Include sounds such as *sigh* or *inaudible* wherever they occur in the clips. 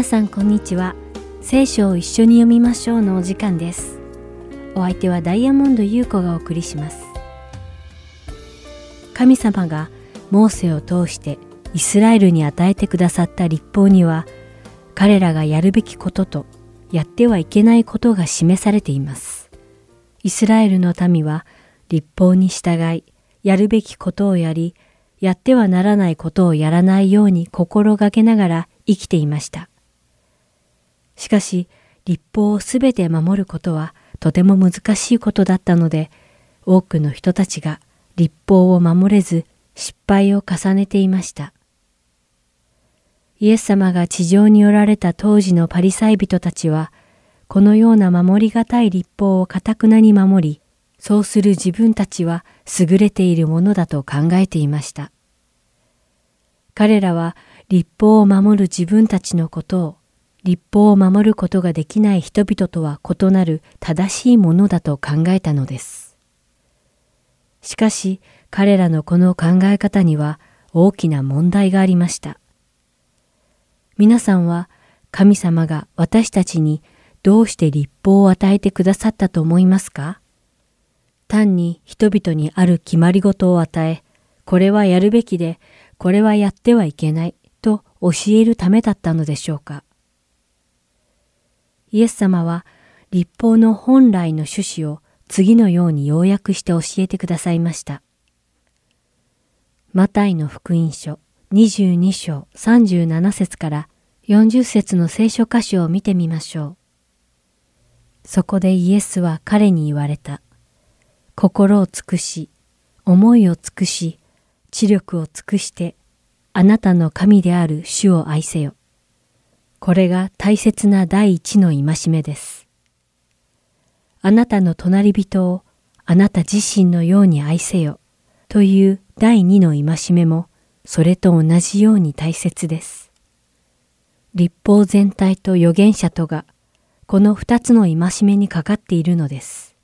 皆さんこんにちは。聖書を一緒に読みましょうのお時間です。お相手はダイヤモンド優子がお送りします。神様がモーセを通してイスラエルに与えてくださった立法には彼らがやるべきこととやってはいけないことが示されています。イスラエルの民は立法に従いやるべきことをやりやってはならないことをやらないように心がけながら生きていました。しかし、立法をすべて守ることはとても難しいことだったので、多くの人たちが立法を守れず失敗を重ねていました。イエス様が地上におられた当時のパリサイ人たちは、このような守りがたい立法をかたくなに守り、そうする自分たちは優れているものだと考えていました。彼らは立法を守る自分たちのことを立法を守ることができない人々とは異なる正しいものだと考えたのです。しかし彼らのこの考え方には大きな問題がありました。皆さんは神様が私たちにどうして立法を与えてくださったと思いますか？単に人々にある決まり事を与え、これはやるべきで、これはやってはいけないと教えるためだったのでしょうか？イエス様は立法の本来の趣旨を次のように要約して教えてくださいました。マタイの福音書22章37節から40節の聖書箇所を見てみましょう。そこでイエスは彼に言われた。心を尽くし、思いを尽くし、知力を尽くして、あなたの神である主を愛せよ。これが大切な第一の戒めです。あなたの隣人をあなた自身のように愛せよという第二の戒めもそれと同じように大切です。立法全体と預言者とがこの二つの戒めにかかっているのです。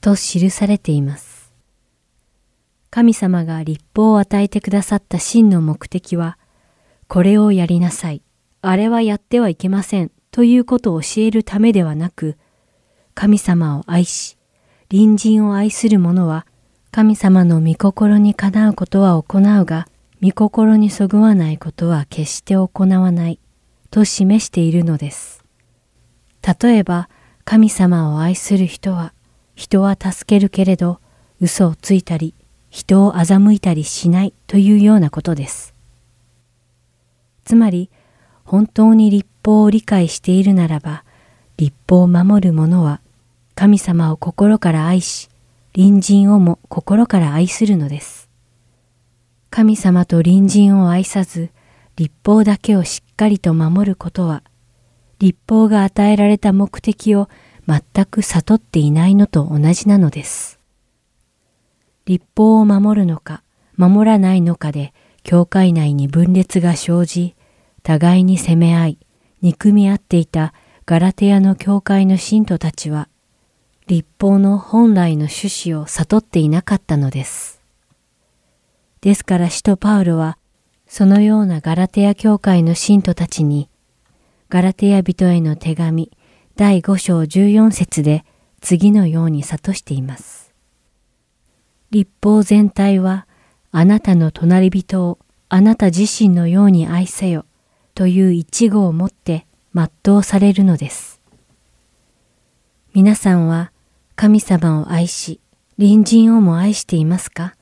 と記されています。神様が立法を与えてくださった真の目的は、これをやりなさい。あれはやってはいけませんということを教えるためではなく、神様を愛し、隣人を愛する者は、神様の御心にかなうことは行うが、御心にそぐわないことは決して行わない、と示しているのです。例えば、神様を愛する人は、人は助けるけれど、嘘をついたり、人を欺いたりしないというようなことです。つまり、本当に立法を理解しているならば、立法を守る者は神様を心から愛し、隣人をも心から愛するのです。神様と隣人を愛さず、立法だけをしっかりと守ることは、立法が与えられた目的を全く悟っていないのと同じなのです。立法を守るのか、守らないのかで、教会内に分裂が生じ、互いに責め合い、憎み合っていたガラテヤの教会の信徒たちは、立法の本来の趣旨を悟っていなかったのです。ですから使徒パウロは、そのようなガラテヤ教会の信徒たちに、ガラテヤ人への手紙第5章14節で次のように諭しています。立法全体は、あなたの隣人をあなた自身のように愛せよという一語をもって全うされるのです。皆さんは神様を愛し、隣人をも愛していますか？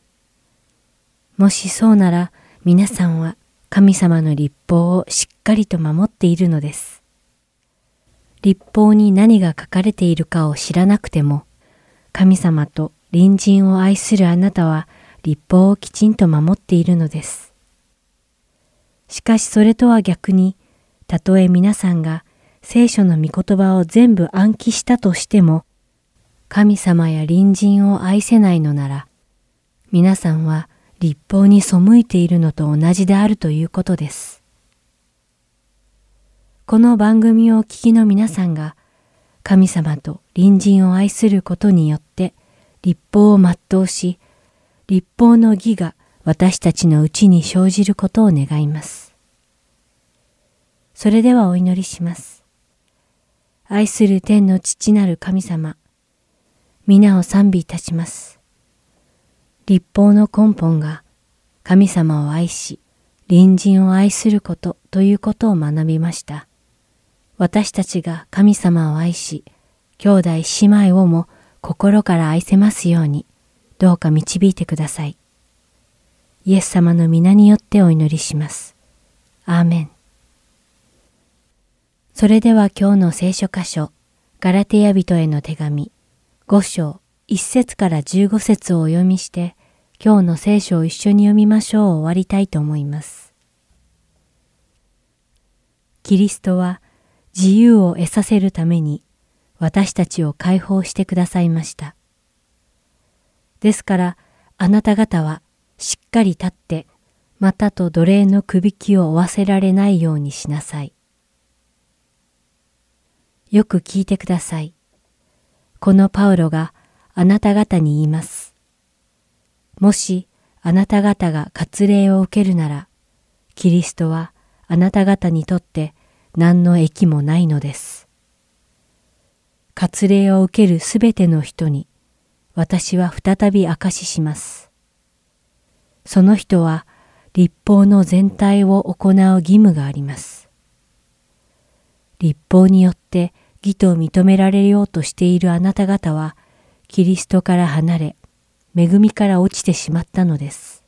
もしそうなら皆さんは神様の立法をしっかりと守っているのです。立法に何が書かれているかを知らなくても、神様と隣人を愛するあなたは立法をきちんと守っているのです。しかしそれとは逆に、たとえ皆さんが聖書の御言葉を全部暗記したとしても、神様や隣人を愛せないのなら、皆さんは立法に背いているのと同じであるということです。この番組をお聞きの皆さんが、神様と隣人を愛することによって立法を全うし、立法の義が私たちのうちに生じることを願います。それではお祈りします。愛する天の父なる神様、皆を賛美いたします。立法の根本が神様を愛し、隣人を愛することということを学びました。私たちが神様を愛し、兄弟姉妹をも心から愛せますように、どうか導いてください。イエス様の皆によってお祈りします。アーメン。それでは今日の聖書箇所、ガラテヤ人への手紙、5章、1節から15節をお読みして、今日の聖書を一緒に読みましょう終わりたいと思います。キリストは自由を得させるために私たちを解放してくださいました。ですからあなた方はしっかり立ってまたと奴隷のくびきを負わせられないようにしなさい。よく聞いてください。このパウロがあなた方に言います。もしあなた方が割礼を受けるなら、キリストはあなた方にとって何の益もないのです。割礼を受けるすべての人に、私は再び証しします。その人は立法の全体を行う義務があります。立法によって義と認められようとしているあなた方は、キリストから離れ、恵みから落ちてしまったのです。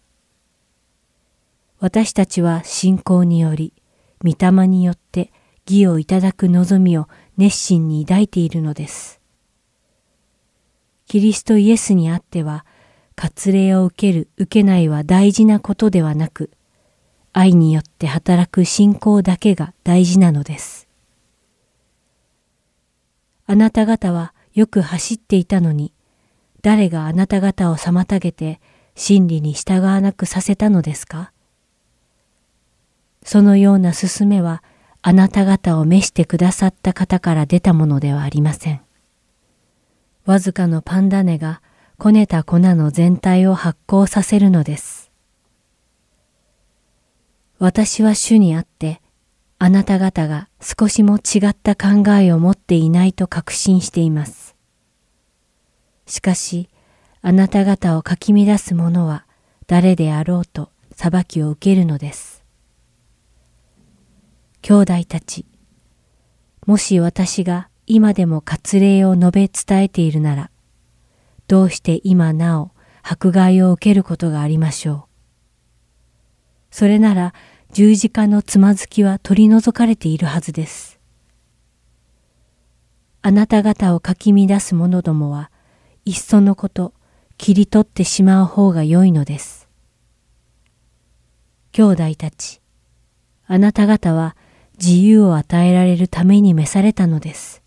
私たちは信仰により、御霊によって義をいただく望みを熱心に抱いているのです。キリストイエスにあっては、割礼を受ける受けないは大事なことではなく、愛によって働く信仰だけが大事なのです。あなた方はよく走っていたのに、誰があなた方を妨げて真理に従わなくさせたのですか？そのような勧めはあなた方を召してくださった方から出たものではありません。わずかのパンダネがこねた粉の全体を発酵させるのです。私は主にあって、あなた方が少しも違った考えを持っていないと確信しています。しかし、あなた方をかき乱す者は誰であろうと裁きを受けるのです。兄弟たち、もし私が今でも割礼を述べ伝えているなら、どうして今なお迫害を受けることがありましょう。それなら十字架のつまずきは取り除かれているはずです。あなた方をかき乱す者どもはいっそのこと切り取ってしまう方が良いのです。兄弟たち、あなた方は自由を与えられるために召されたのです。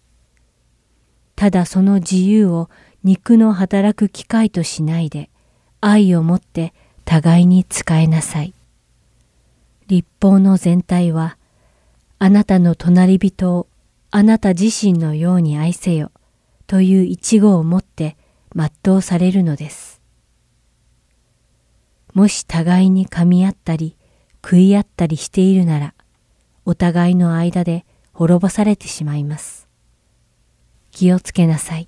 ただその自由を肉の働く機会としないで、愛をもって互いに使えなさい。立法の全体は、あなたの隣人をあなた自身のように愛せよという一語をもって全うされるのです。もし互いに噛み合ったり食い合ったりしているなら、お互いの間で滅ぼされてしまいます。気をつけなさい。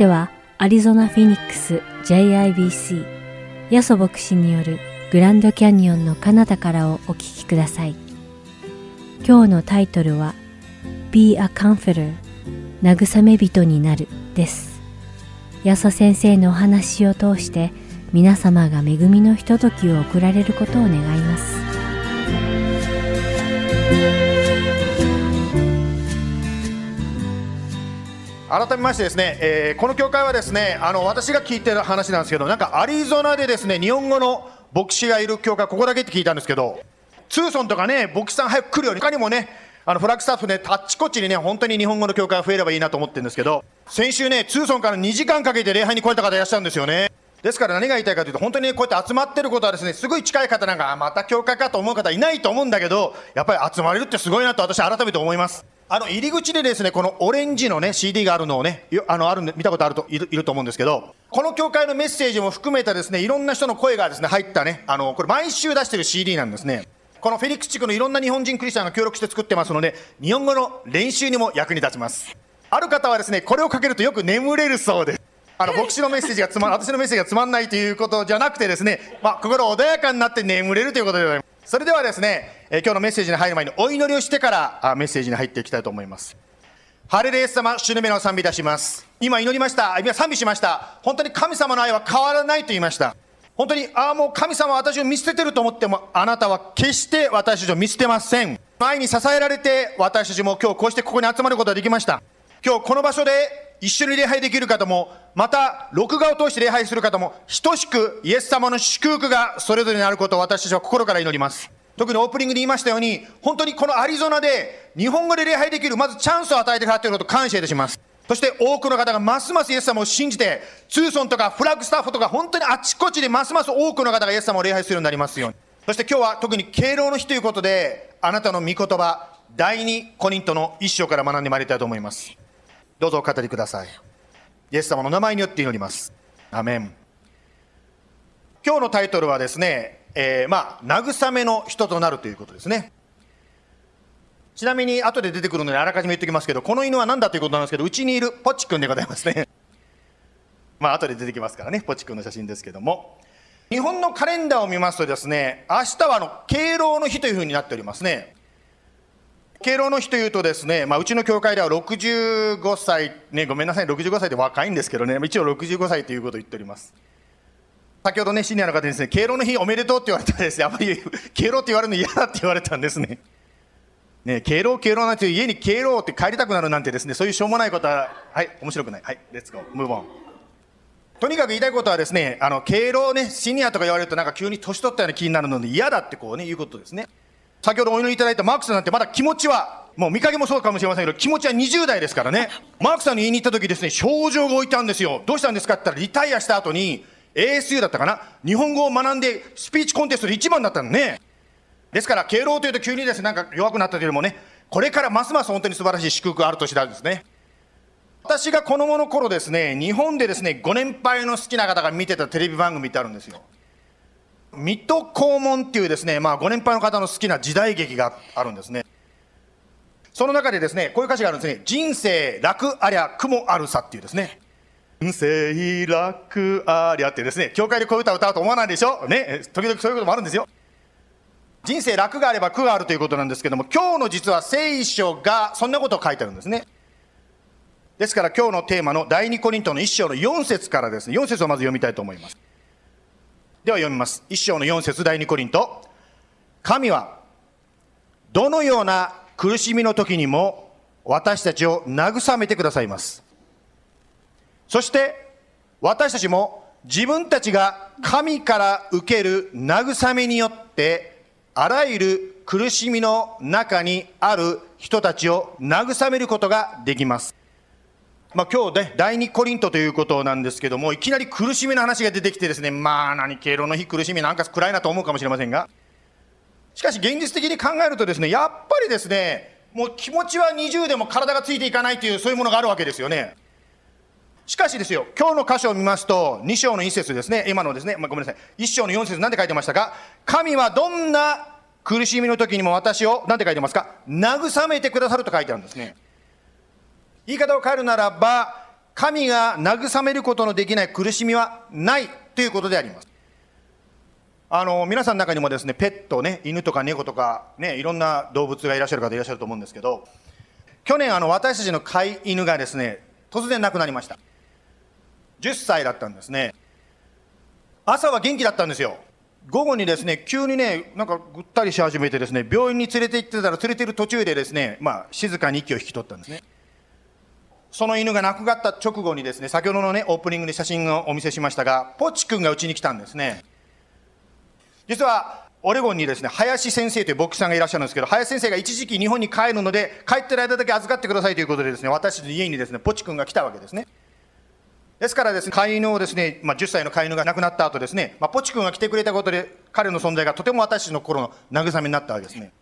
しては、アリゾナ・フィニックス JIBC ヤソ牧師によるグランドキャニオンの彼方からをお聞きください。今日のタイトルは Be a Comforter 慰め人になるです。ヤソ先生のお話を通して皆様が恵みのひとときを送られることを願います。改めましてですね、えー、この教会はですねあの私が聞いてる話なんですけどなんかアリゾナでですね日本語の牧師がいる教会ここだけって聞いたんですけどツーソンとかね牧師さん早く来るように他にもねあのフラッグスタッフねあっちこっちにね本当に日本語の教会が増えればいいなと思ってるんですけど先週ねツーソンから2時間かけて礼拝に来れた方いらっしゃるんですよね。ですから何が言いたいかというと本当に、ね、こうやって集まってることはですねすごい近い方なんかまた教会かと思う方いないと思うんだけどやっぱり集まれるってすごいなと私改めて思います。あの入り口でですねこのオレンジのね CD があるのをねあのある見たことあるといるいると思うんですけどこの教会のメッセージも含めたですねいろんな人の声がですね入ったねあのこれ毎週出してる CD なんですね。このフェリックス地区のいろんな日本人クリスチャンが協力して作ってますので日本語の練習にも役に立ちます。ある方はですねこれをかけるとよく眠れるそうです。あの牧師のメッセージがつま *laughs* 私のメッセージがつまんないということじゃなくてですね、まあ、心穏やかになって眠れるということでございます。それではですね、えー、今日のメッセージに入る前にお祈りをしてからあメッセージに入っていきたいと思いますハレレイス様、主の目の賛美いたします。今祈りました。今賛美しました。本当に神様の愛は変わらないと言いました。本当に、ああ、もう神様は私を見捨ててると思っても、あなたは決して私たちを見捨てません。愛に支えられて、私たちも今日こうしてここに集まることができました。今日この場所で一緒に礼拝できる方も、また、録画を通して礼拝する方も、等しくイエス様の祝福がそれぞれにあることを私たちは心から祈ります。特にオープニングで言いましたように、本当にこのアリゾナで日本語で礼拝できる、まずチャンスを与えてくださっていることを感謝いたします。そして多くの方がますますイエス様を信じて、ツーソンとかフラッグスタッフとか本当にあちこちでますます多くの方がイエス様を礼拝するようになりますように。そして今日は特に敬老の日ということで、あなたの御言葉、第二コリントの一章から学んでまいりたいと思います。どうぞお語りください。イエス様の名前によって祈ります。アメン。今日のタイトルはですね、えー、まあ、慰めの人となるということですね。ちなみに後で出てくるのであらかじめ言っておきますけど、この犬は何だということなんですけど、うちにいるポチ君でございますね。*laughs* まあ後で出てきますからね、ポチ君の写真ですけども。日本のカレンダーを見ますとですね、明日はあの敬老の日というふうになっておりますね。敬老の日というとですね、まあ、うちの教会では65歳、ね、ごめんなさい、65歳で若いんですけどね、一応65歳ということを言っております。先ほどね、シニアの方にですね、敬老の日おめでとうって言われたらですね、あまり敬老って言われるの嫌だって言われたんですね。ね、敬老、敬老なんて家に敬老って帰りたくなるなんてですね、そういうしょうもないことは、はい、面白くない。はい、レッツゴー、ムーブン。とにかく言いたいことはですね、あの、敬老ね、シニアとか言われるとなんか急に年取ったような気になるので嫌だってこうね、いうことですね。先ほどお祈りいただいたマークスなんてまだ気持ちは、もう見かけもそうかもしれませんけど、気持ちは20代ですからね。マークさんに言いに行った時ですね、症状が置いたんですよ。どうしたんですかって言ったら、リタイアした後に、ASU だったかな？日本語を学んでスピーチコンテストで1番だったのね。ですから、敬老というと急にですね、なんか弱くなったというよりもね、これからますます本当に素晴らしい祝福がある年なんですね。私が子供の頃ですね、日本でですね、ご年配の好きな方が見てたテレビ番組ってあるんですよ。水戸黄門っていうですね、まあ、ご年配の方の好きな時代劇があるんですね。その中でですね、こういう歌詞があるんですね。人生楽ありゃ雲あるさっていうですね。人生楽ありゃってですね、教会でこういう歌を歌うと思わないでしょ？ね、時々そういうこともあるんですよ。人生楽があれば苦があるということなんですけども、今日の実は聖書がそんなことを書いてあるんですね。ですから今日のテーマの第二コリントの一章の4節からですね、4節をまず読みたいと思います。では読みます。一章の4節第二コリント。神はどのような苦しみの時にも私たちを慰めてくださいます。そして私たちも自分たちが神から受ける慰めによってあらゆる苦しみの中にある人たちを慰めることができます。まあ、今日ね、第二コリントということなんですけども、いきなり苦しみの話が出てきてですね、まあ何、敬老の日苦しみなんか暗いなと思うかもしれませんが、しかし現実的に考えるとですね、やっぱりですね、もう気持ちは20でも体がついていかないというそういうものがあるわけですよね。しかしですよ、今日の箇所を見ますと、2章の1節ですね、今のですね、まあ、ごめんなさい、1章の4節なんて書いてましたか？神はどんな苦しみの時にも私を、なんて書いてますか？慰めてくださると書いてあるんですね。言い方を変えるならば、神が慰めることのできない苦しみはないということであります。あの、皆さんの中にもですね、ペットね、犬とか猫とか、ね、いろんな動物がいらっしゃる方いらっしゃると思うんですけど、去年あの、私たちの飼い犬がですね、突然亡くなりました。10歳だったんですね。朝は元気だったんですよ。午後にですね、急にね、なんかぐったりし始めてですね、病院に連れて行ってたら連れてる途中でですね、まあ、静かに息を引き取ったんですね。その犬が亡くなった直後にですね、先ほどのね、オープニングで写真をお見せしましたが、ポチ君がうちに来たんですね。実は、オレゴンにですね、林先生という牧師さんがいらっしゃるんですけど、林先生が一時期日本に帰るので、帰ってる間だけ預かってくださいということでですね、私の家にですね、ポチ君が来たわけですね。ですからですね、飼い犬をですね、まあ、10歳の飼い犬が亡くなった後ですね、まあ、ポチ君が来てくれたことで、彼の存在がとても私たちの心の慰めになったわけですね。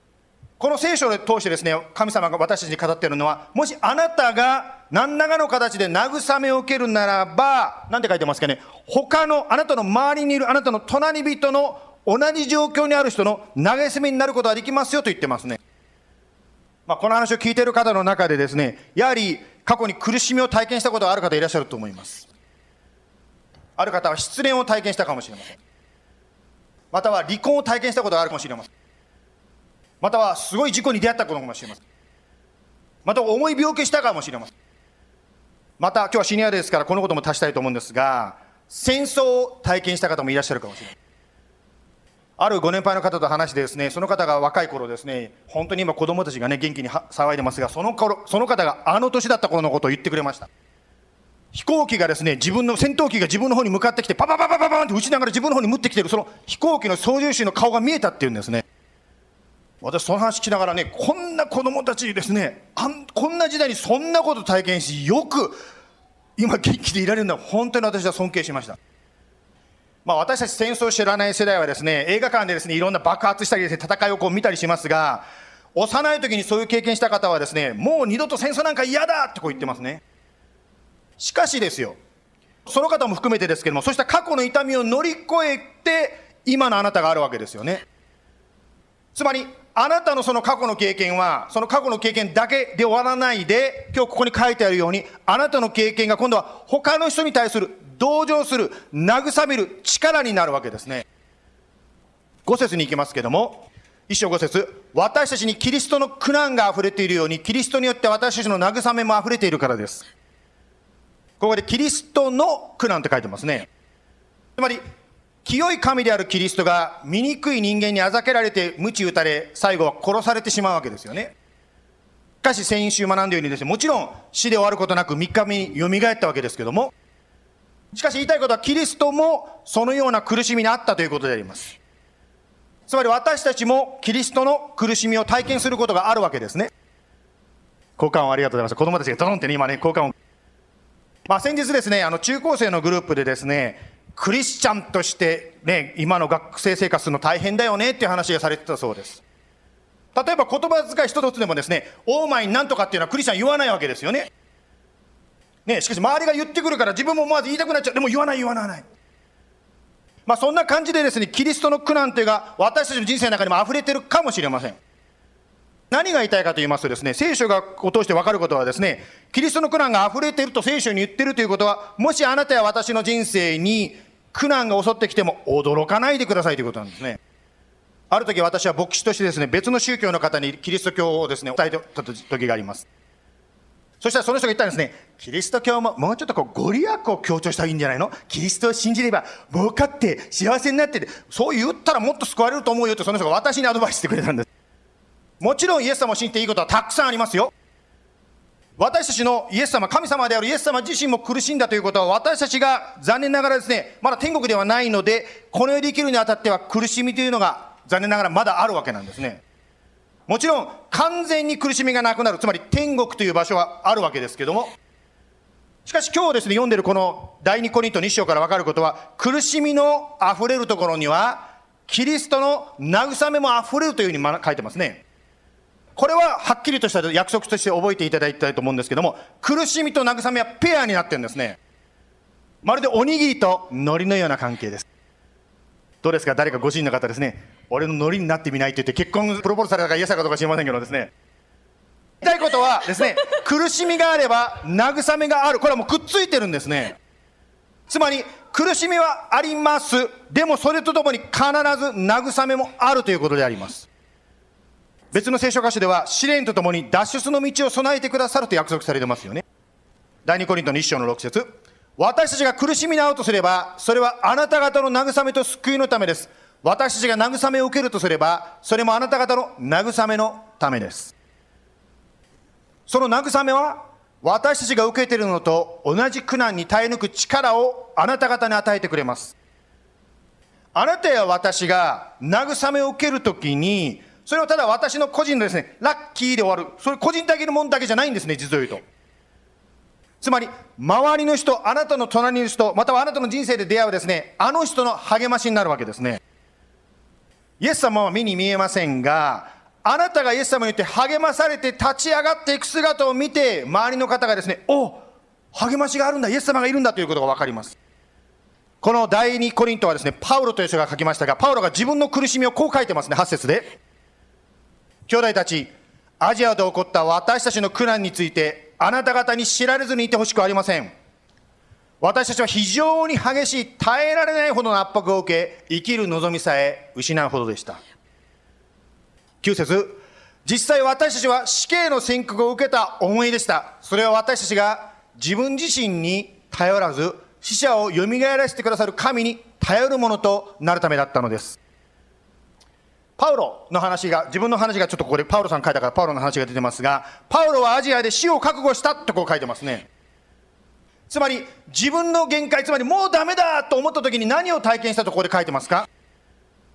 この聖書を通してですね、神様が私たちに語っているのは、もしあなたが何らかの形で慰めを受けるならば、なんて書いてますかね、他の、あなたの周りにいるあなたの隣人の同じ状況にある人の投げ銭になることができますよと言ってますね。まあ、この話を聞いている方の中でですね、やはり過去に苦しみを体験したことがある方いらっしゃると思います。ある方は失恋を体験したかもしれません。または離婚を体験したことがあるかもしれません。またはすごい事故に出会ったことかもしれません。また重い病気したかもしれません。また今日はシニアですからこのことも足したいと思うんですが、戦争を体験した方もいらっしゃるかもしれない。あるご年配の方と話してですね、その方が若い頃ですね、本当に今子供たちがね、元気に騒いでますが、その頃、その方があの年だった頃のことを言ってくれました。飛行機がですね、自分の戦闘機が自分の方に向かってきて、パパパパパパンって打ちながら自分の方に向ってきてる、その飛行機の操縦士の顔が見えたっていうんですね。私その話聞きながらねこんな子供たちですねあんこんな時代にそんなこと体験しよく今元気でいられるのは本当に私は尊敬しました。まあ、私たち戦争を知らない世代はですね映画館でですねいろんな爆発したりですね戦いをこう見たりしますが幼い時にそういう経験した方はですねもう二度と戦争なんか嫌だってこう言ってますねしかしですよその方も含めてですけどもそうした過去の痛みを乗り越えて今のあなたがあるわけですよねつまりあなたのその過去の経験は、その過去の経験だけで終わらないで、今日ここに書いてあるように、あなたの経験が今度は他の人に対する同情する、慰める力になるわけですね。5節に行きますけども、一章5節私たちにキリストの苦難が溢れているように、キリストによって私たちの慰めも溢れているからです。ここでキリストの苦難って書いてますね。つまり、清い神であるキリストが醜い人間にあざけられて鞭打たれ、最後は殺されてしまうわけですよね。しかし先週学んだようにですね、もちろん死で終わることなく3日目に蘇ったわけですけども、しかし言いたいことはキリストもそのような苦しみにあったということであります。つまり私たちもキリストの苦しみを体験することがあるわけですね。交換をありがとうございます。子供たちがドロンってね、今ね、交換を。まあ先日ですね、あの中高生のグループでですね、クリスチャンとしてね、今の学生生活の大変だよねっていう話がされてたそうです。例えば言葉遣い一つでもですね、オーマイなんとかっていうのはクリスチャン言わないわけですよね。ね、しかし周りが言ってくるから自分もまず言いたくなっちゃう。でも言わない言わない。まあそんな感じでですね、キリストの苦難というが私たちの人生の中にも溢れてるかもしれません。何が言いたいかと言いますとですね、聖書がを通して分かることはですね、キリストの苦難が溢れていると聖書に言ってるということは、もしあなたや私の人生に苦難が襲ってきても驚かないでくださいということなんですね。ある時私は牧師としてですね、別の宗教の方にキリスト教をですね、伝えた時があります。そしたらその人が言ったんですね、キリスト教ももうちょっとこうご利益を強調したらいいんじゃないの？キリストを信じれば儲かって幸せになってて、そう言ったらもっと救われると思うよってその人が私にアドバイスしてくれたんです。もちろんイエス様を信じていいことはたくさんありますよ。私たちのイエス様、神様であるイエス様自身も苦しんだということは、私たちが残念ながらですね、まだ天国ではないので、この世で生きるにあたっては苦しみというのが残念ながらまだあるわけなんですね。もちろん、完全に苦しみがなくなる、つまり天国という場所はあるわけですけども、しかし今日ですね、読んでるこの第二コリント2章から分かることは、苦しみの溢れるところには、キリストの慰めも溢れるというふうに書いてますね。これははっきりとした約束として覚えていただきたいと思うんですけども、苦しみと慰めはペアになってるんですね。まるでおにぎりと海苔のような関係です。どうですか？誰かご主人の方ですね。俺の海苔になってみないって言って結婚プロポーズされたか嫌さかとか知りませんけどですね。言いたいことはですね、*laughs* 苦しみがあれば慰めがある。これはもうくっついてるんですね。つまり、苦しみはあります。でもそれとともに必ず慰めもあるということであります。別の聖書箇所では試練とともに脱出の道を備えてくださると約束されてますよね。第2コリントの1章の6節私たちが苦しみに遭うとすれば、それはあなた方の慰めと救いのためです。私たちが慰めを受けるとすれば、それもあなた方の慰めのためです。その慰めは私たちが受けているのと同じ苦難に耐え抜く力をあなた方に与えてくれます。あなたや私が慰めを受けるときに、それはただ私の個人のですね、ラッキーで終わる。それ個人的なものだけじゃないんですね、実を言うと。つまり、周りの人、あなたの隣にいる人、またはあなたの人生で出会うですね、あの人の励ましになるわけですね。イエス様は目に見えませんが、あなたがイエス様によって励まされて立ち上がっていく姿を見て、周りの方がですね、お励ましがあるんだ、イエス様がいるんだということが分かります。この第2コリントはですね、パウロという人が書きましたが、パウロが自分の苦しみをこう書いてますね、8節で。兄弟たち、アジアで起こった私たちの苦難について、あなた方に知られずにいてほしくありません。私たちは非常に激しい、耐えられないほどの圧迫を受け、生きる望みさえ失うほどでした。9節実際私たちは死刑の宣告を受けた思いでした。それは私たちが自分自身に頼らず、死者を蘇らせてくださる神に頼るものとなるためだったのです。パウロの話が、自分の話がちょっとここでパウロさん書いたからパウロの話が出てますが、パウロはアジアで死を覚悟したってこう書いてますね。つまり自分の限界、つまりもうダメだと思った時に何を体験したとここで書いてますか？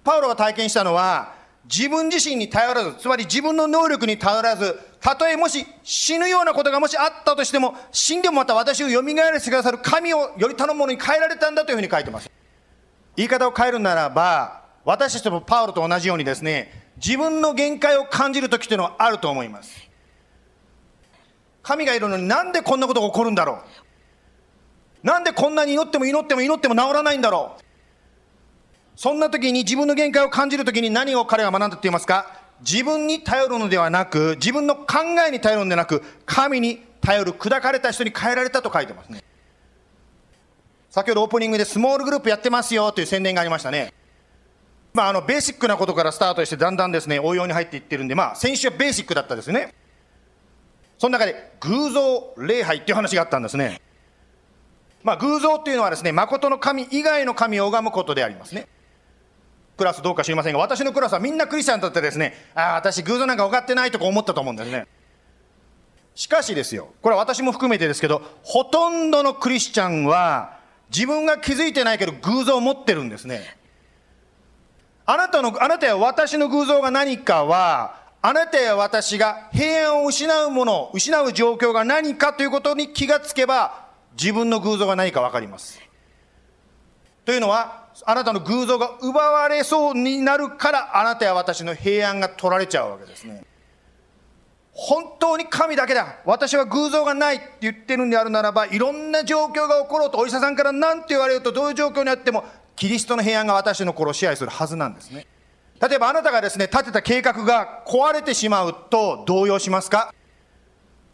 パウロが体験したのは、自分自身に頼らず、つまり自分の能力に頼らず、たとえもし死ぬようなことがもしあったとしても、死んでもまた私を蘇らせてくださる神をより頼むものに変えられたんだというふうに書いてます。言い方を変えるならば、私たちもパウロと同じようにですね、自分の限界を感じる時というのはあると思います。神がいるのになんでこんなことが起こるんだろう？なんでこんなに祈っても祈っても祈っても治らないんだろう？そんな時に自分の限界を感じる時に何を彼は学んだって言いますか？自分に頼るのではなく、自分の考えに頼るのではなく、神に頼る砕かれた人に変えられたと書いてますね。先ほどオープニングでスモールグループやってますよという宣伝がありましたね。まあ、あの、ベーシックなことからスタートして、だんだんですね、応用に入っていってるんで、まあ、先週はベーシックだったですね。その中で、偶像礼拝っていう話があったんですね。まあ、偶像っていうのはですね、誠の神以外の神を拝むことでありますね。クラスどうか知りませんが、私のクラスはみんなクリスチャンだってですね、ああ、私偶像なんか分かってないとか思ったと思うんですね。しかしですよ、これは私も含めてですけど、ほとんどのクリスチャンは、自分が気づいてないけど偶像を持ってるんですね。あなたの、あなたや私の偶像が何かは、あなたや私が平安を失うもの、失う状況が何かということに気がつけば、自分の偶像が何か分かります。というのは、あなたの偶像が奪われそうになるからあなたや私の平安が取られちゃうわけですね本当に神だけだ私は偶像がないって言ってるんであるならばいろんな状況が起ころうとお医者さんから何て言われるとどういう状況にあってもキリストの平安が私の心を支配するはずなんですね例えばあなたがですね立てた計画が壊れてしまうと動揺しますか？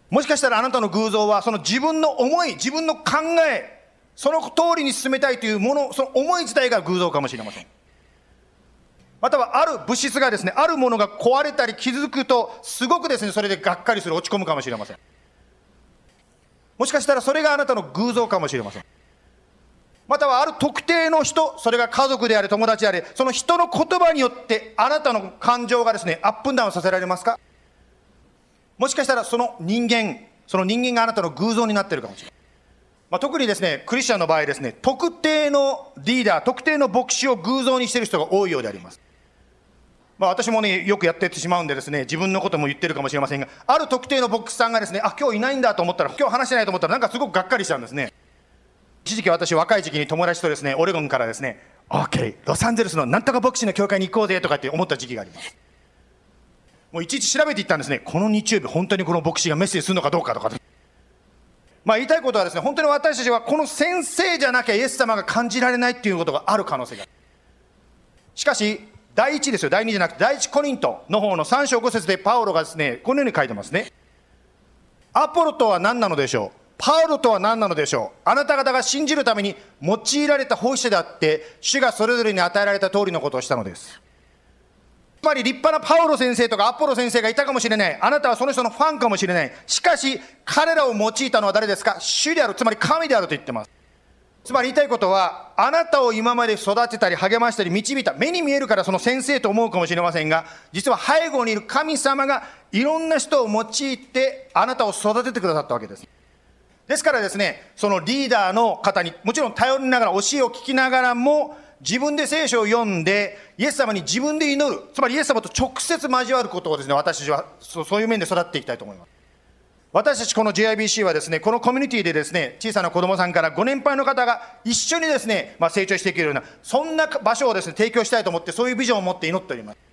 もしかしたらあなたの偶像はその自分の思い自分の考えその通りに進めたいというもの、その思い自体が偶像かもしれません。またはある物質がですね、あるものが壊れたり気づくと、すごくですね、それでがっかりする、落ち込むかもしれません。もしかしたらそれがあなたの偶像かもしれません。またはある特定の人、それが家族であれ、友達であれ、その人の言葉によってあなたの感情がですね、アップダウンさせられますか？もしかしたらその人間、その人間があなたの偶像になってるかもしれない。まあ、特にですね、クリスチャンの場合ですね、特定のリーダー、特定の牧師を偶像にしている人が多いようであります。まあ、私もね、よくやってってしまうんでですね、自分のことも言ってるかもしれませんが、ある特定の牧師さんがですね、あ、今日いないんだと思ったら、今日話してないと思ったら、なんかすごくがっかりしたんですね。一時期私、若い時期に友達とですね、オレゴンからですね、OK、ロサンゼルスのなんとか牧師の教会に行こうぜとかって思った時期があります。もういちいち調べていったんですね、この日曜日、本当にこの牧師がメッセージするのかどうかとか。まあ、言いたいことはですね、本当に私たちはこの先生じゃなきゃイエス様が感じられないっていうことがある可能性が。しかし、第1ですよ、第2じゃなくて、第1コリントの方の3章5節でパウロがですね、このように書いてますね。アポロとは何なのでしょう？パウロとは何なのでしょう？あなた方が信じるために用いられた奉仕者であって、主がそれぞれに与えられた通りのことをしたのです。つまり立派なパウロ先生とかアポロ先生がいたかもしれない。あなたはその人のファンかもしれない。しかし、彼らを用いたのは誰ですか？主である。つまり神であると言ってます。つまり言いたいことは、あなたを今まで育てたり励ましたり導いた。目に見えるからその先生と思うかもしれませんが、実は背後にいる神様がいろんな人を用いて、あなたを育ててくださったわけです。ですからですね、そのリーダーの方にもちろん頼りながら、教えを聞きながらも、自分で聖書を読んで、イエス様に自分で祈る。つまりイエス様と直接交わることをですね、私たちはそういう面で育っていきたいと思います。私たちこの JIBC はですね、このコミュニティでですね、小さな子供さんからご年配の方が一緒にですね、まあ、成長していけるような、そんな場所をですね、提供したいと思って、そういうビジョンを持って祈っております。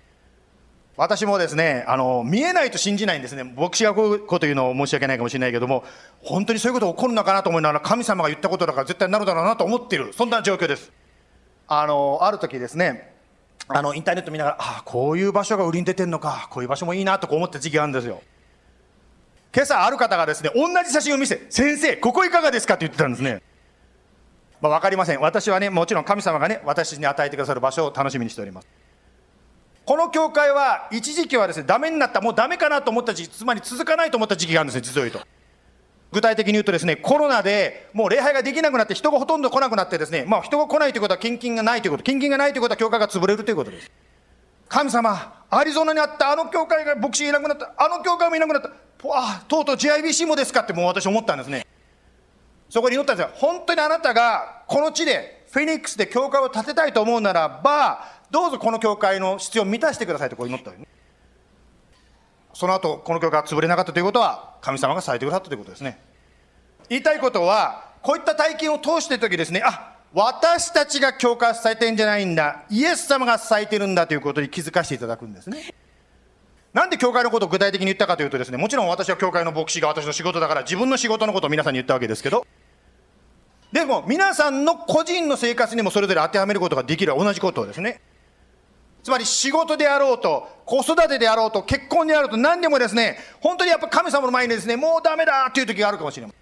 私もですね、あの、見えないと信じないんですね。牧師がこういうこと言うのを申し訳ないかもしれないけども、本当にそういうこと起こるのかなと思いながら、神様が言ったことだから絶対なるだろうなと思っている。そんな状況です。あの、ある時ですね、あの、インターネット見ながら、ああ、こういう場所が売りに出てんのか、こういう場所もいいなと思った時期があるんですよ。今朝ある方がですね、同じ写真を見せ、先生、ここいかがですかって言ってたんですね。まあ、わかりません。私はね、もちろん神様がね、私に与えてくださる場所を楽しみにしております。この教会は一時期はですねダメになったもうダメかなと思った時期つまり続かないと思った時期があるんですね実を言うと。具体的に言うとですねコロナでもう礼拝ができなくなって人がほとんど来なくなってですねまあ人が来ないということは献金がないということ献金がないということは教会が潰れるということです。神様アリゾナにあったあの教会が牧師いなくなったあの教会もいなくなった。あとうとう GIBC もですかってもう私思ったんですね。そこに祈ったんですよ。本当にあなたがこの地でフェニックスで教会を建てたいと思うならばどうぞこの教会の必要を満たしてくださいとこう祈ったよね。その後この教会が潰れなかったということは神様がされてくださったということですね。言いたいことはこういった体験を通している時ですね。あ私たちが教会を支えてるんじゃないんだ。イエス様が支えてるんだということに気づかせていただくんですね。なんで教会のことを具体的に言ったかというとですねもちろん私は教会の牧師が私の仕事だから自分の仕事のことを皆さんに言ったわけですけど。でも皆さんの個人の生活にもそれぞれ当てはめることができる。同じことをですね。つまり仕事であろうと、子育てであろうと、結婚であろうと、何でもですね、本当にやっぱ神様の前にですね、もうダメだっていう時があるかもしれません。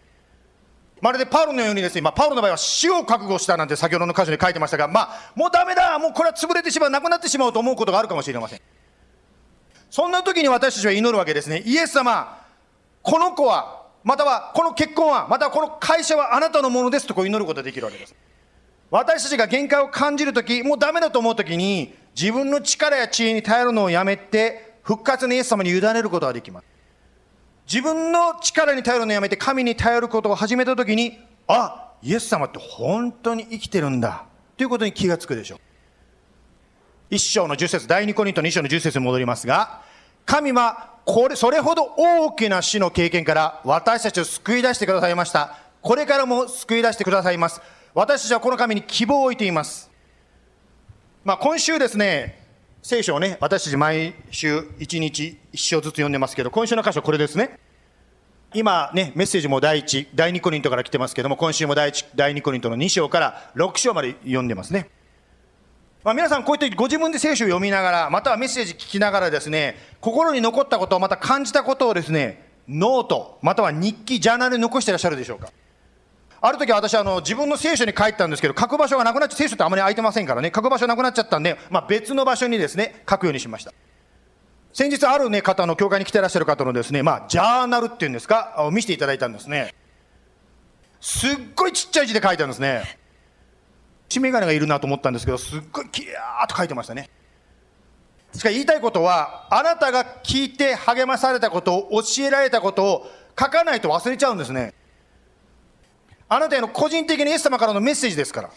まるでパウロのようにですね、まあ、パウロの場合は死を覚悟したなんて先ほどの箇所に書いてましたが、まあ、もうダメだ、もうこれは潰れてしまう、なくなってしまうと思うことがあるかもしれません。そんな時に私たちは祈るわけですね。イエス様、この子は、またはこの結婚は、またはこの会社はあなたのものですとこう祈ることができるわけです。私たちが限界を感じるとき、もうダメだと思うときに、自分の力や知恵に頼るのをやめて、復活のイエス様に委ねることができます。自分の力に頼るのをやめて、神に頼ることを始めたときに、あ、イエス様って本当に生きてるんだ。ということに気がつくでしょう。一章の十節、第二コリントの一章の十節に戻りますが、神はこれ、それほど大きな死の経験から私たちを救い出してくださいました。これからも救い出してくださいます。私たちはこの神に希望を置いています。まあ、今週ですね、聖書をね、私たち毎週1日1章ずつ読んでますけど、今週の箇所これですね。今ね、メッセージも第1、第2コリントから来てますけども、今週も第1、第2コリントの2章から6章まで読んでますね。まあ、皆さんこうやってご自分で聖書を読みながら、またはメッセージ聞きながらですね、心に残ったことを、また感じたことをですね、ノート、または日記、ジャーナルに残してらっしゃるでしょうか。ある時私あの自分の聖書に書いたんですけど書く場所がなくなっちゃって聖書ってあまり空いてませんからね。書く場所なくなっちゃったんで、まあ、別の場所にですね書くようにしました。先日ある、ね、方の教会に来てらっしゃる方のですね、まあ、ジャーナルっていうんですかを見せていただいたんですね。すっごいちっちゃい字で書いてあるんですね。血眼鏡がいるなと思ったんですけどすっごいキヤーっと書いてましたね。しか言いたいことはあなたが聞いて励まされたことを教えられたことを書かないと忘れちゃうんですね。あなたへの個人的なイエス様からのメッセージですから。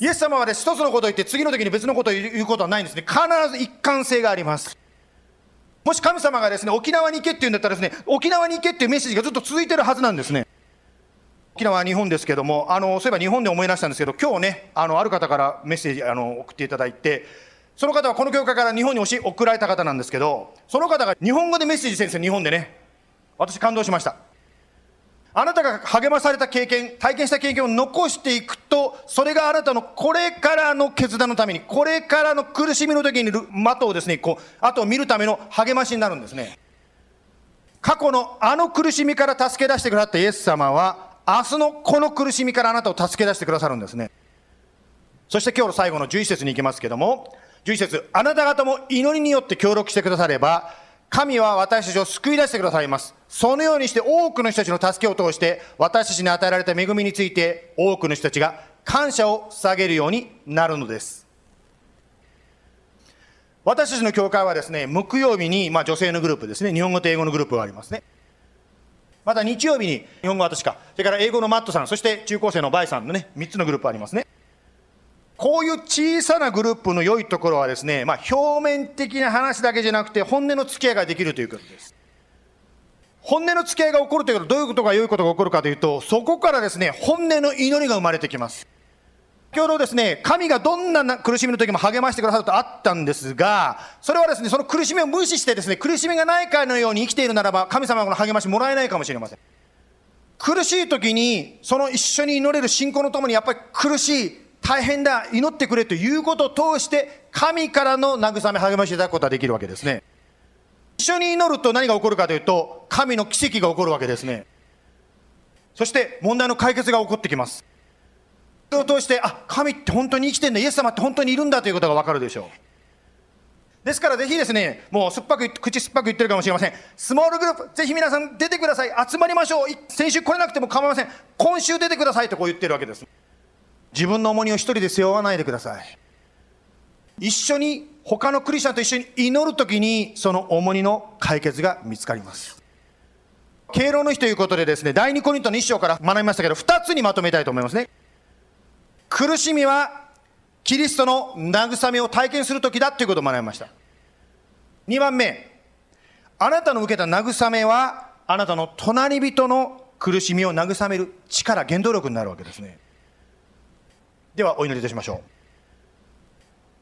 イエス様はね、一つのことを言って次の時に別のことを言うことはないんですね。必ず一貫性があります。もし神様がですね、沖縄に行けって言うんだったらですね、沖縄に行けっていうメッセージがずっと続いてるはずなんですね。沖縄は日本ですけども、あの、そういえば日本で思い出したんですけど、今日ね、あの、ある方からメッセージ、あの、送っていただいて、その方はこの教会から日本に送られた方なんですけど、その方が日本語でメッセージ先生、日本でね、私感動しました。あなたが励まされた経験、体験した経験を残していくと、それがあなたのこれからの決断のために、これからの苦しみの時に的をですね、こう、後を見るための励ましになるんですね。過去のあの苦しみから助け出してくださったイエス様は、明日のこの苦しみからあなたを助け出してくださるんですね。そして今日の最後の11節に行きますけども、11節あなた方も祈りによって協力してくだされば、神は私たちを救い出してくださいます。そのようにして多くの人たちの助けを通して、私たちに与えられた恵みについて、多くの人たちが感謝を下げるようになるのです。私たちの教会はですね、木曜日に、まあ、女性のグループですね、日本語と英語のグループがありますね。また日曜日に日本語は私か、それから英語のマットさん、そして中高生のバイさんのね、3つのグループありますね。こういう小さなグループの良いところはですね、まあ、表面的な話だけじゃなくて、本音の付き合いができるということです。本音の付き合いが起こるということは、どういうことが良いことが起こるかというと、そこからですね、本音の祈りが生まれてきます。先ほどですね、神がどんな苦しみの時も励ましてくださるとあったんですが、それはですね、その苦しみを無視してですね、苦しみがないかのように生きているならば、神様の励ましもらえないかもしれません。苦しい時に、その一緒に祈れる信仰のともに、やっぱり苦しい、大変だ、祈ってくれということを通して、神からの慰め、励ましていただくことができるわけですね。一緒に祈ると何が起こるかというと、神の奇跡が起こるわけですね。そして問題の解決が起こってきます。を通して、あ神って本当に生きてんだ、イエス様って本当にいるんだということがわかるでしょう。ですからぜひですね、もう酸っぱく、口酸っぱく言ってるかもしれません。スモールグループ、ぜひ皆さん出てください。集まりましょう。先週来れなくても構いません。今週出てくださいとこう言ってるわけです。自分の重荷を一人で背負わないでください。一緒に、他のクリスチャンと一緒に祈るときに、その重荷の解決が見つかります。敬老の日ということでですね、第2コリントの一章から学びましたけど、2つにまとめたいと思いますね。苦しみはキリストの慰めを体験するときだということを学びました。2番目、あなたの受けた慰めは、あなたの隣人の苦しみを慰める力、原動力になるわけですね。では、お祈りいたしましょ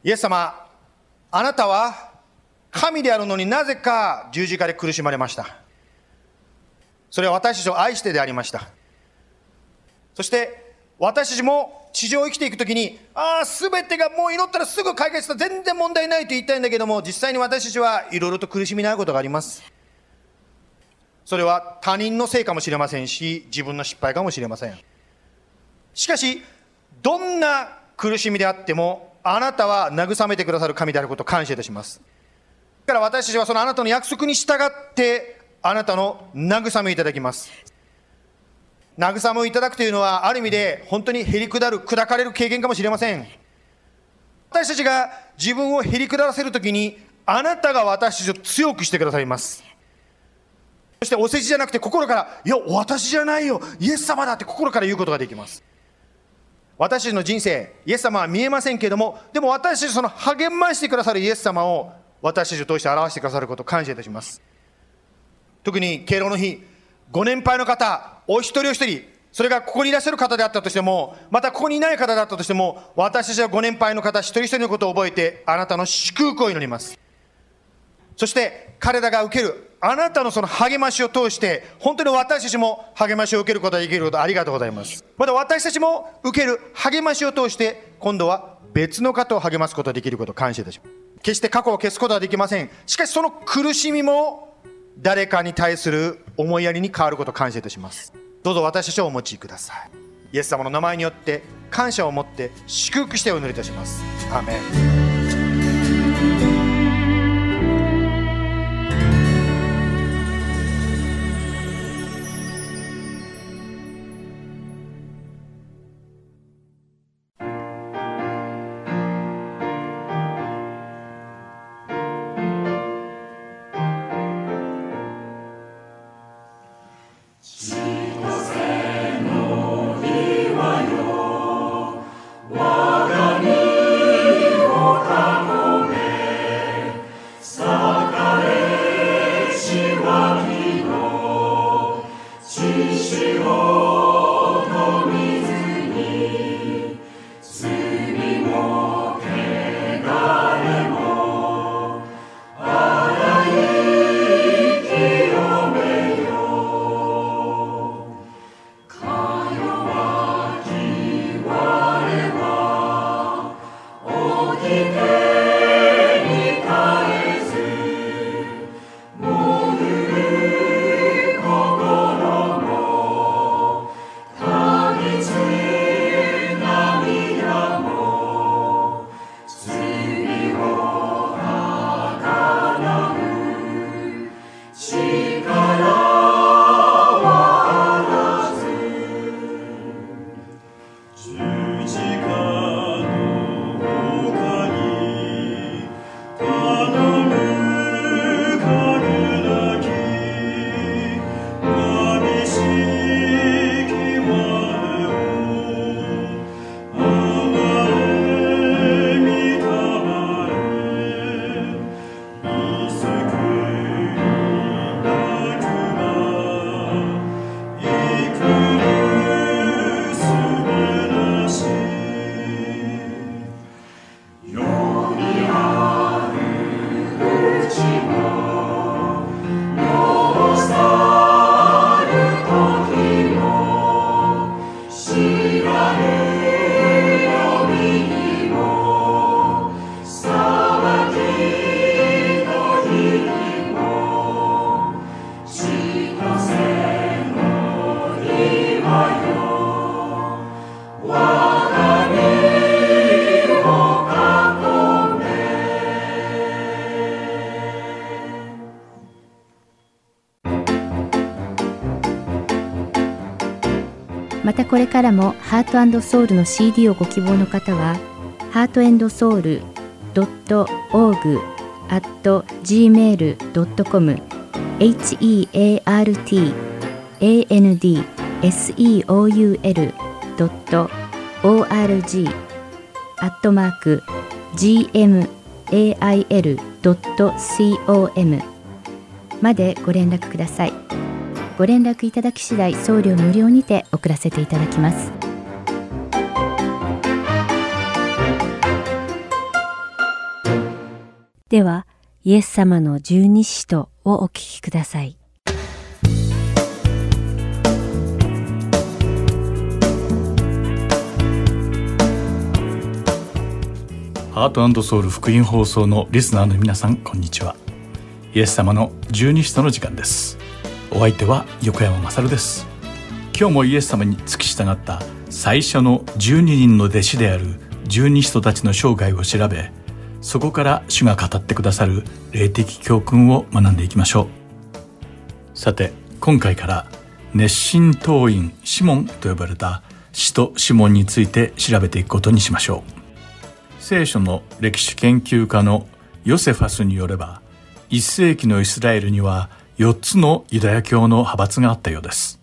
う。イエス様、あなたは神であるのになぜか十字架で苦しまれました。それは私たちを愛してでありました。そして、私たちも地上を生きていくときに、ああ、すべてがもう祈ったらすぐ解決した、全然問題ないと言いたいんだけども、実際に私たちはいろいろと苦しみに遭うことがあります。それは他人のせいかもしれませんし、自分の失敗かもしれません。しかし、どんな苦しみであっても、あなたは慰めてくださる神であることを感謝いたします。だから私たちはそのあなたの約束に従って、あなたの慰めをいただきます。慰めをいただくというのは、ある意味で本当にへりくだる、砕かれる経験かもしれません。私たちが自分をへりくだらせるときに、あなたが私たちを強くしてくださいます。そしてお世辞じゃなくて心から、いや、私じゃないよ、イエス様だって心から言うことができます。私たちの人生、イエス様は見えませんけれども、でも私たちその励ましてくださるイエス様を私たちを通して表してくださることを感謝いたします。特に敬老の日、ご年配の方、お一人お一人、それがここにいらっしゃる方であったとしても、またここにいない方だったとしても、私たちはご年配の方、一人一人のことを覚えて、あなたの祝福を祈ります。そして、彼らが受ける、あなたのその励ましを通して、本当に私たちも励ましを受けることができることありがとうございます。また私たちも受ける励ましを通して、今度は別の方を励ますことができること感謝いたします。決して過去を消すことはできません。しかしその苦しみも誰かに対する思いやりに変わること感謝いたしますどうぞ私たちをお持ちくださいイエス様の名前によって感謝を持って祝福してお祈りいたしますアメンハートソウルの CD をご希望の方は、ハートソウル .org at gmail.com heart and seoul.org アットマーク gmail.com までご連絡ください。ご連絡いただき次第送料無料にて送らせていただきます。では、イエス様の十二使徒をお聞きください。ハートソウル福音放送のリスナーの皆さんこんにちは。イエス様の十二使徒の時間です。お相手は横山勝です。今日もイエス様に付き従った最初の12人の弟子である十二使徒たちの生涯を調べそこから主が語ってくださる霊的教訓を学んでいきましょう。さて今回から熱心党員シモンと呼ばれた使徒シモンについて調べていくことにしましょう。聖書の歴史研究家のヨセファスによれば1世紀のイスラエルには4つのユダヤ教の派閥があったようです。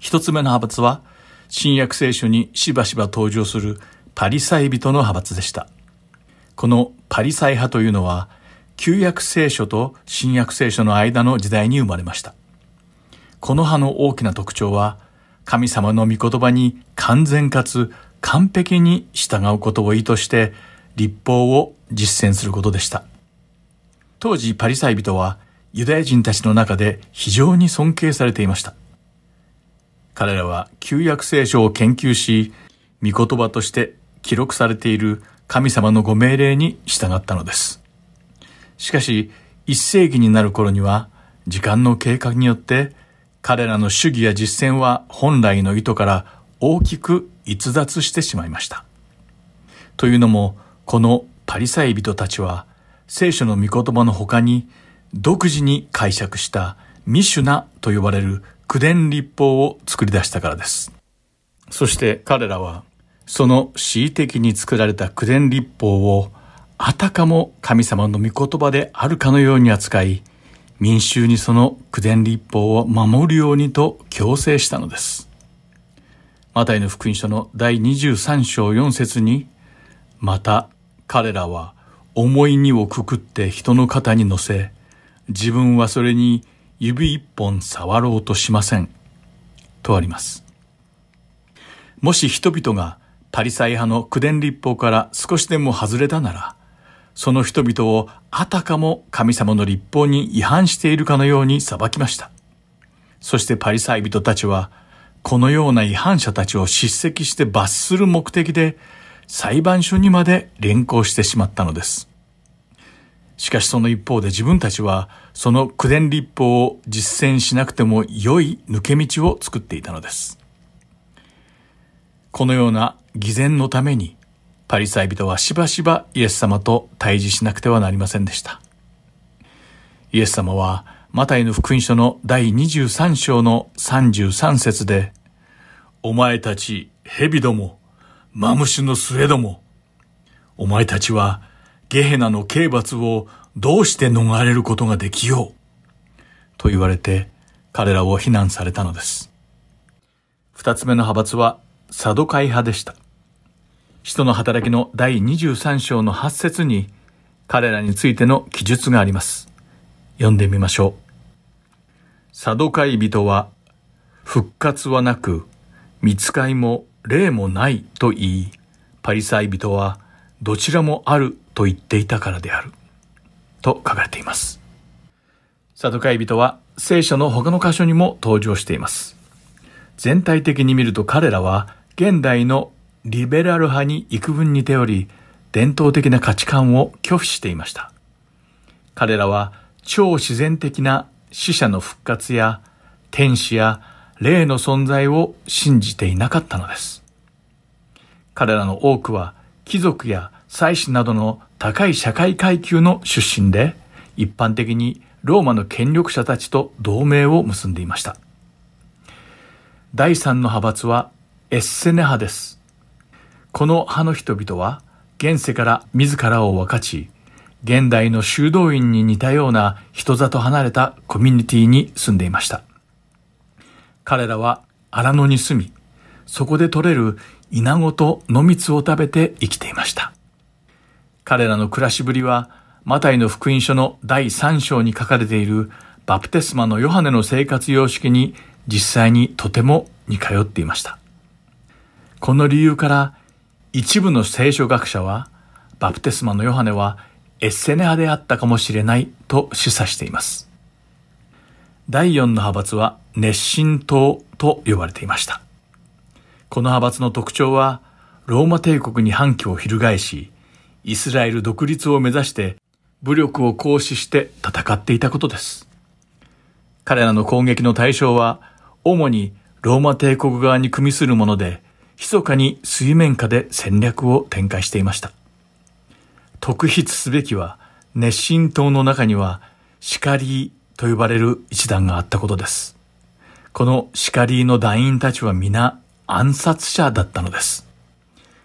1つ目の派閥は新約聖書にしばしば登場するパリサイ人の派閥でした。このパリサイ派というのは旧約聖書と新約聖書の間の時代に生まれましたこの派の大きな特徴は神様の御言葉に完全かつ完璧に従うことを意図して立法を実践することでした。当時パリサイ人はユダヤ人たちの中で非常に尊敬されていました。彼らは旧約聖書を研究し、御言葉として記録されている神様のご命令に従ったのです。しかし、一世紀になる頃には、時間の経過によって彼らの主義や実践は本来の意図から大きく逸脱してしまいました。というのも、このパリサイ人たちは、聖書の御言葉の他に、独自に解釈したミシュナと呼ばれる苦伝立法を作り出したからです。そして彼らは、その恣意的に作られた苦伝立法を、あたかも神様の御言葉であるかのように扱い、民衆にその苦伝立法を守るようにと強制したのです。マタイの福音書の第23章4節に、また彼らは重い荷をくくって人の肩に乗せ、自分はそれに指一本触ろうとしません。とあります。もし人々がパリサイ派の苦伝立法から少しでも外れたなら、その人々をあたかも神様の立法に違反しているかのように裁きました。そしてパリサイ人たちはこのような違反者たちを叱責して罰する目的で裁判所にまで連行してしまったのです。しかしその一方で自分たちはその苦伝立法を実践しなくても良い抜け道を作っていたのです。このような偽善のためにパリサイ人はしばしばイエス様と対峙しなくてはなりませんでした。イエス様はマタイの福音書の第23章の33節で、お前たち蛇ども、マムシの末ども、お前たちはゲヘナの刑罰をどうして逃れることができよう。と言われて彼らを非難されたのです。二つ目の派閥はサドカイ派でした。使徒の働きの第23章の8節に彼らについての記述があります。読んでみましょう。サドカイ人は、復活はなく、見つかいも霊もないと言い、パリサイ人は、どちらもあると言っていたからである。と書かれています。サドカイ人は聖書の他の箇所にも登場しています。全体的に見ると彼らは現代のリベラル派に幾分似ており、伝統的な価値観を拒否していました。彼らは超自然的な死者の復活や天使や霊の存在を信じていなかったのです。彼らの多くは貴族や祭司などの高い社会階級の出身で、一般的にローマの権力者たちと同盟を結んでいました。第三の派閥はエッセネ派です。この派の人々は現世から自らを分かち、現代の修道院に似たような人里離れたコミュニティに住んでいました。彼らは荒野に住み、そこで採れる稲子と野蜜を食べて生きていました。彼らの暮らしぶりは、マタイの福音書の第3章に書かれているバプテスマのヨハネの生活様式に実際にとても似通っていました。この理由から一部の聖書学者はバプテスマのヨハネはエッセネ派であったかもしれないと示唆しています。第四の派閥は熱心党と呼ばれていました。この派閥の特徴はローマ帝国に反旗を翻し、イスラエル独立を目指して武力を行使して戦っていたことです。彼らの攻撃の対象は主にローマ帝国側に組みするもので、密かに水面下で戦略を展開していました。特筆すべきは、熱心党の中には、シカリーと呼ばれる一団があったことです。このシカリーの団員たちは皆暗殺者だったのです。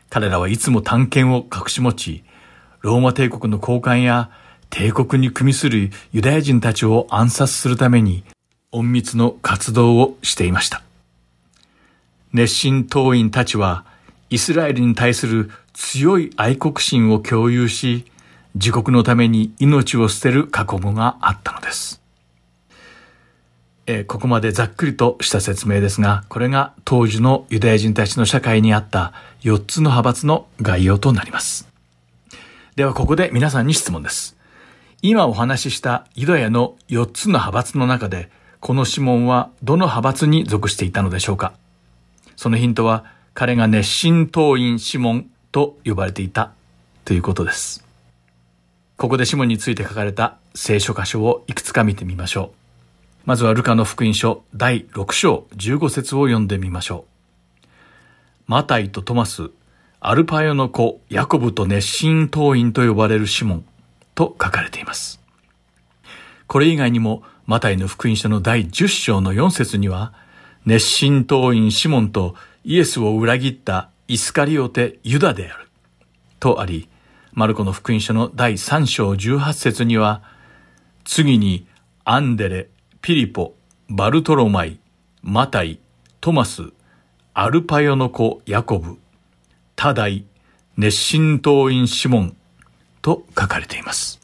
彼らはいつも探検を隠し持ち、ローマ帝国の高官や帝国に組みするユダヤ人たちを暗殺するために隠密の活動をしていました。熱心党員たちはイスラエルに対する強い愛国心を共有し、自国のために命を捨てる覚悟があったのです。えー、ここまでざっくりとした説明ですが、これが当時のユダヤ人たちの社会にあった4つの派閥の概要となります。ではここで皆さんに質問です。今お話ししたユダヤの4つの派閥の中で、このシモンはどの派閥に属していたのでしょうか？そのヒントは彼が熱心党員シモンと呼ばれていたということです。ここでシモンについて書かれた聖書箇所をいくつか見てみましょう。まずはルカの福音書第6章15節を読んでみましょう。マタイとトマス、アルパヨの子、ヤコブと熱心党員と呼ばれるシモンと書かれています。これ以外にも、マタイの福音書の第10章の4節には、熱心党員シモンとイエスを裏切ったイスカリオテ・ユダである。とあり、マルコの福音書の第3章18節には、次にアンデレ、ピリポ、バルトロマイ、マタイ、トマス、アルパヨの子ヤコブ、タダイ、熱心党員シモンと書かれています。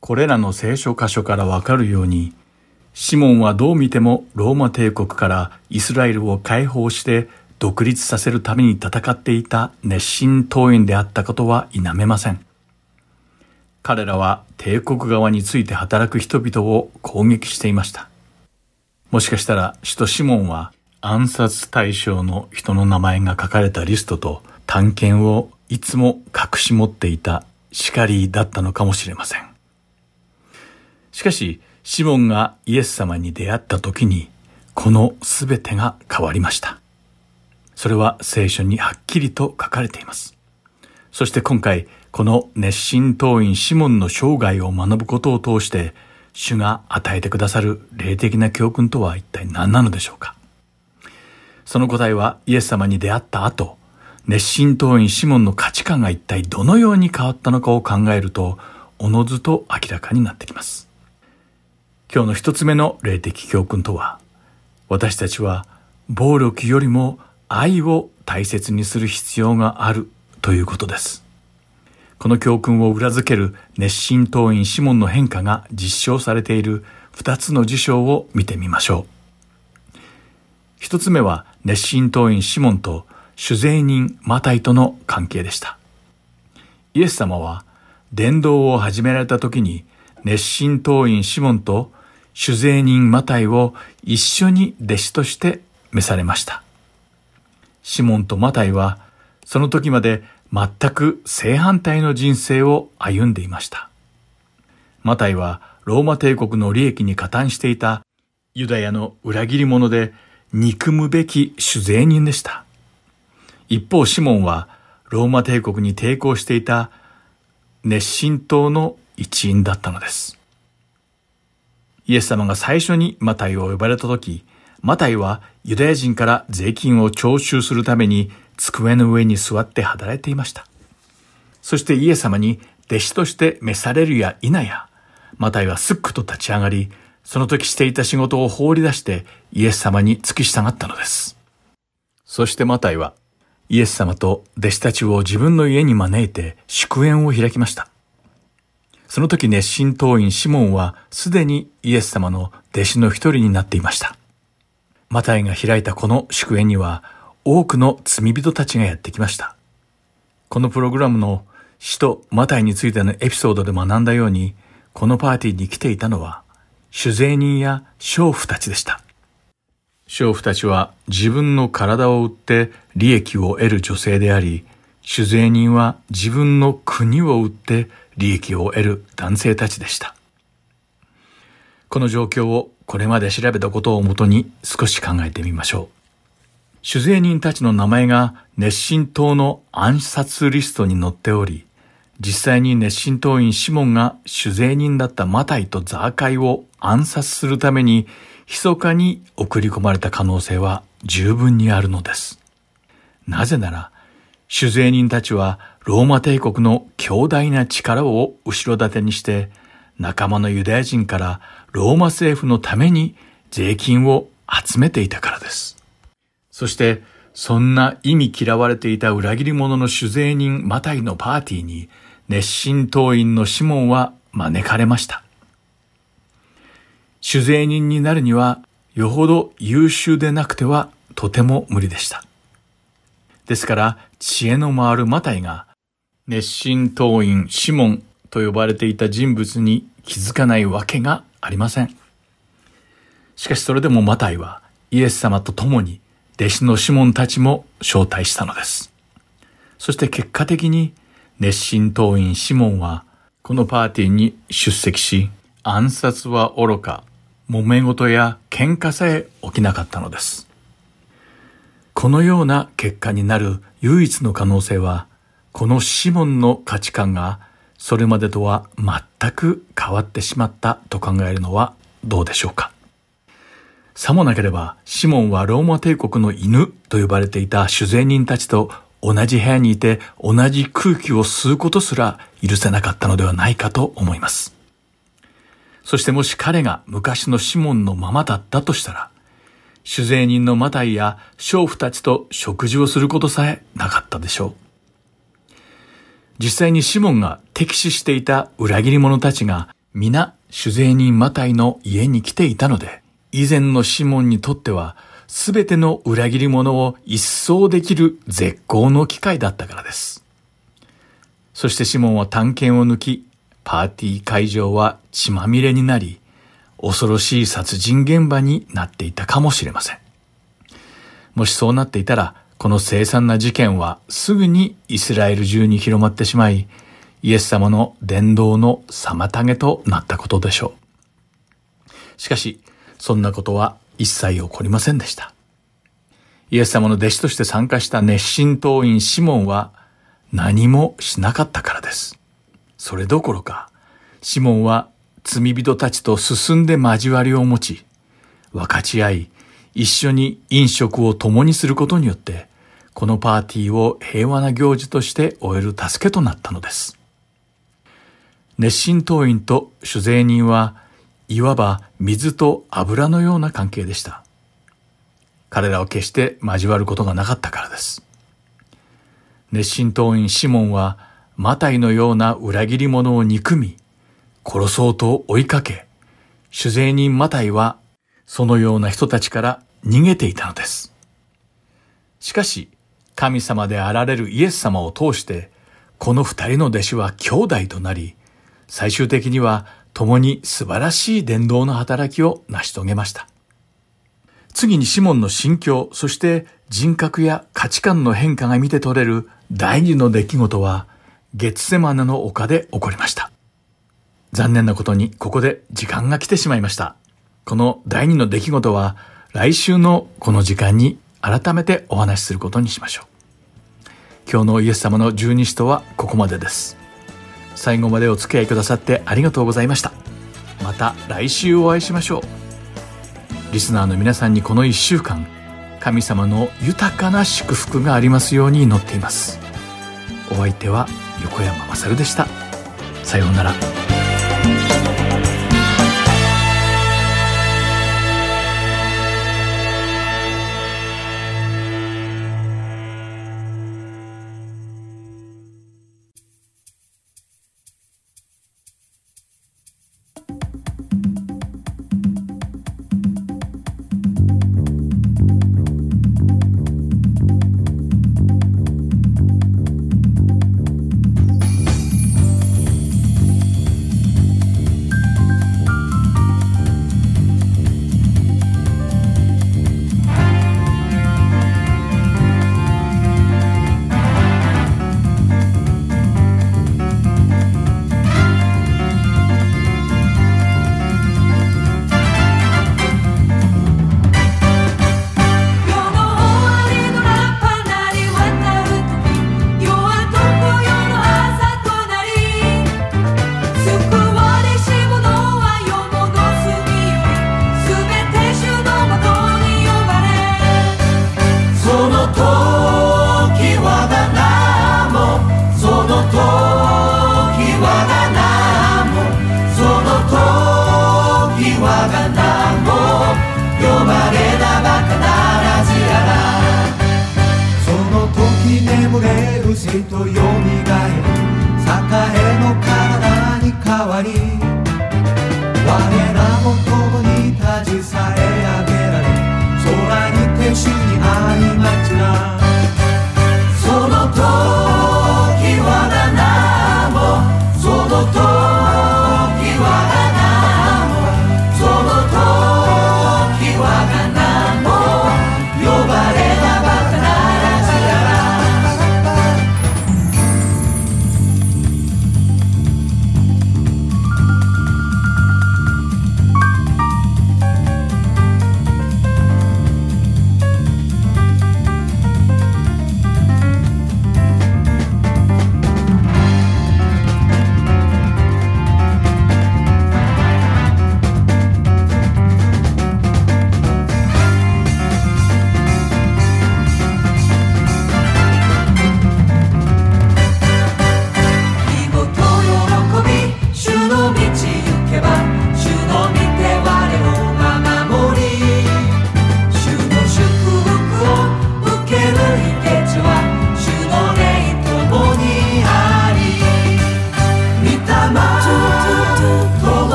これらの聖書箇所からわかるように、シモンはどう見てもローマ帝国からイスラエルを解放して独立させるために戦っていた熱心党員であったことは否めません。彼らは帝国側について働く人々を攻撃していました。もしかしたら首都シモンは暗殺対象の人の名前が書かれたリストと探検をいつも隠し持っていたシカリーだったのかもしれません。しかし、シモンがイエス様に出会った時に、このすべてが変わりました。それは聖書にはっきりと書かれています。そして今回、この熱心党員シモンの生涯を学ぶことを通して、主が与えてくださる霊的な教訓とは一体何なのでしょうかその答えはイエス様に出会った後、熱心党員シモンの価値観が一体どのように変わったのかを考えると、おのずと明らかになってきます。今日の一つ目の霊的教訓とは、私たちは暴力よりも愛を大切にする必要があるということです。この教訓を裏付ける熱心党員シモンの変化が実証されている二つの事象を見てみましょう。一つ目は熱心党員シモンと主税人マタイとの関係でした。イエス様は伝道を始められた時に熱心党員シモンと主税人マタイを一緒に弟子として召されました。シモンとマタイは、その時まで全く正反対の人生を歩んでいました。マタイはローマ帝国の利益に加担していたユダヤの裏切り者で憎むべき主税人でした。一方シモンはローマ帝国に抵抗していた熱心党の一員だったのです。イエス様が最初にマタイを呼ばれた時、マタイはユダヤ人から税金を徴収するために机の上に座って働いていました。そしてイエス様に弟子として召されるや否や、マタイはすっくと立ち上がり、その時していた仕事を放り出してイエス様に付き従ったのです。そしてマタイはイエス様と弟子たちを自分の家に招いて祝宴を開きました。その時熱心党員シモンはすでにイエス様の弟子の一人になっていました。マタイが開いたこの祝宴には多くの罪人たちがやってきました。このプログラムの使徒マタイについてのエピソードで学んだように、このパーティーに来ていたのは酒税人や娼婦たちでした。娼婦たちは自分の体を売って利益を得る女性であり、酒税人は自分の国を売って利益を得る男性たちでした。この状況をこれまで調べたことをもとに少し考えてみましょう。酒税人たちの名前が熱心党の暗殺リストに載っており、実際に熱心党員シモンが酒税人だったマタイとザーカイを暗殺するために密かに送り込まれた可能性は十分にあるのです。なぜなら、酒税人たちはローマ帝国の強大な力を後ろ盾にして仲間のユダヤ人からローマ政府のために税金を集めていたからです。そして、そんな意味嫌われていた裏切り者の酒税人マタイのパーティーに熱心党員のシモンは招かれました。酒税人になるにはよほど優秀でなくてはとても無理でした。ですから知恵の回るマタイが熱心党員シモンと呼ばれていた人物に気づかないわけがありません。しかしそれでもマタイはイエス様と共に弟子のシモンたちも招待したのです。そして結果的に熱心党員シモンはこのパーティーに出席し暗殺は愚か、揉め事や喧嘩さえ起きなかったのです。このような結果になる唯一の可能性はこのシモンの価値観がそれまでとは全く変わってしまったと考えるのはどうでしょうか？さもなければシモンはローマ帝国の犬と呼ばれていた主税人たちと同じ部屋にいて同じ空気を吸うことすら許せなかったのではないかと思います。そしてもし彼が昔のシモンのままだったとしたら、主税人のマタイや娼婦たちと食事をすることさえなかったでしょう。実際にシモンが敵視していた裏切り者たちが皆主税人マタイの家に来ていたので、以前のシモンにとっては全ての裏切り者を一掃できる絶好の機会だったからです。そしてシモンは探検を抜き、パーティー会場は血まみれになり、恐ろしい殺人現場になっていたかもしれません。もしそうなっていたら、この凄惨な事件はすぐにイスラエル中に広まってしまい、イエス様の伝道の妨げとなったことでしょう。しかし、そんなことは一切起こりませんでした。イエス様の弟子として参加した熱心党員シモンは何もしなかったからです。それどころか、シモンは罪人たちと進んで交わりを持ち、分かち合い、一緒に飲食を共にすることによって、このパーティーを平和な行事として終える助けとなったのです。熱心党員と酒税人はいわば水と油のような関係でした。彼らは決して交わることがなかったからです。熱心党員シモンはマタイのような裏切り者を憎み、殺そうと追いかけ、酒税人マタイはそのような人たちから逃げていたのです。しかし、神様であられるイエス様を通して、この二人の弟子は兄弟となり、最終的には共に素晴らしい伝道の働きを成し遂げました。次にシモンの心境、そして人格や価値観の変化が見て取れる第二の出来事は、ゲツセマネの丘で起こりました。残念なことにここで時間が来てしまいました。この第二の出来事は来週のこの時間に改めてお話しすることにしましょう。今日のイエス様の十二使徒はここまでです。最後までお付き合いくださってありがとうございました。また来週お会いしましょう。リスナーの皆さんにこの1週間神様の豊かな祝福がありますように祈っていますお相手は横山まさるでしたさようなら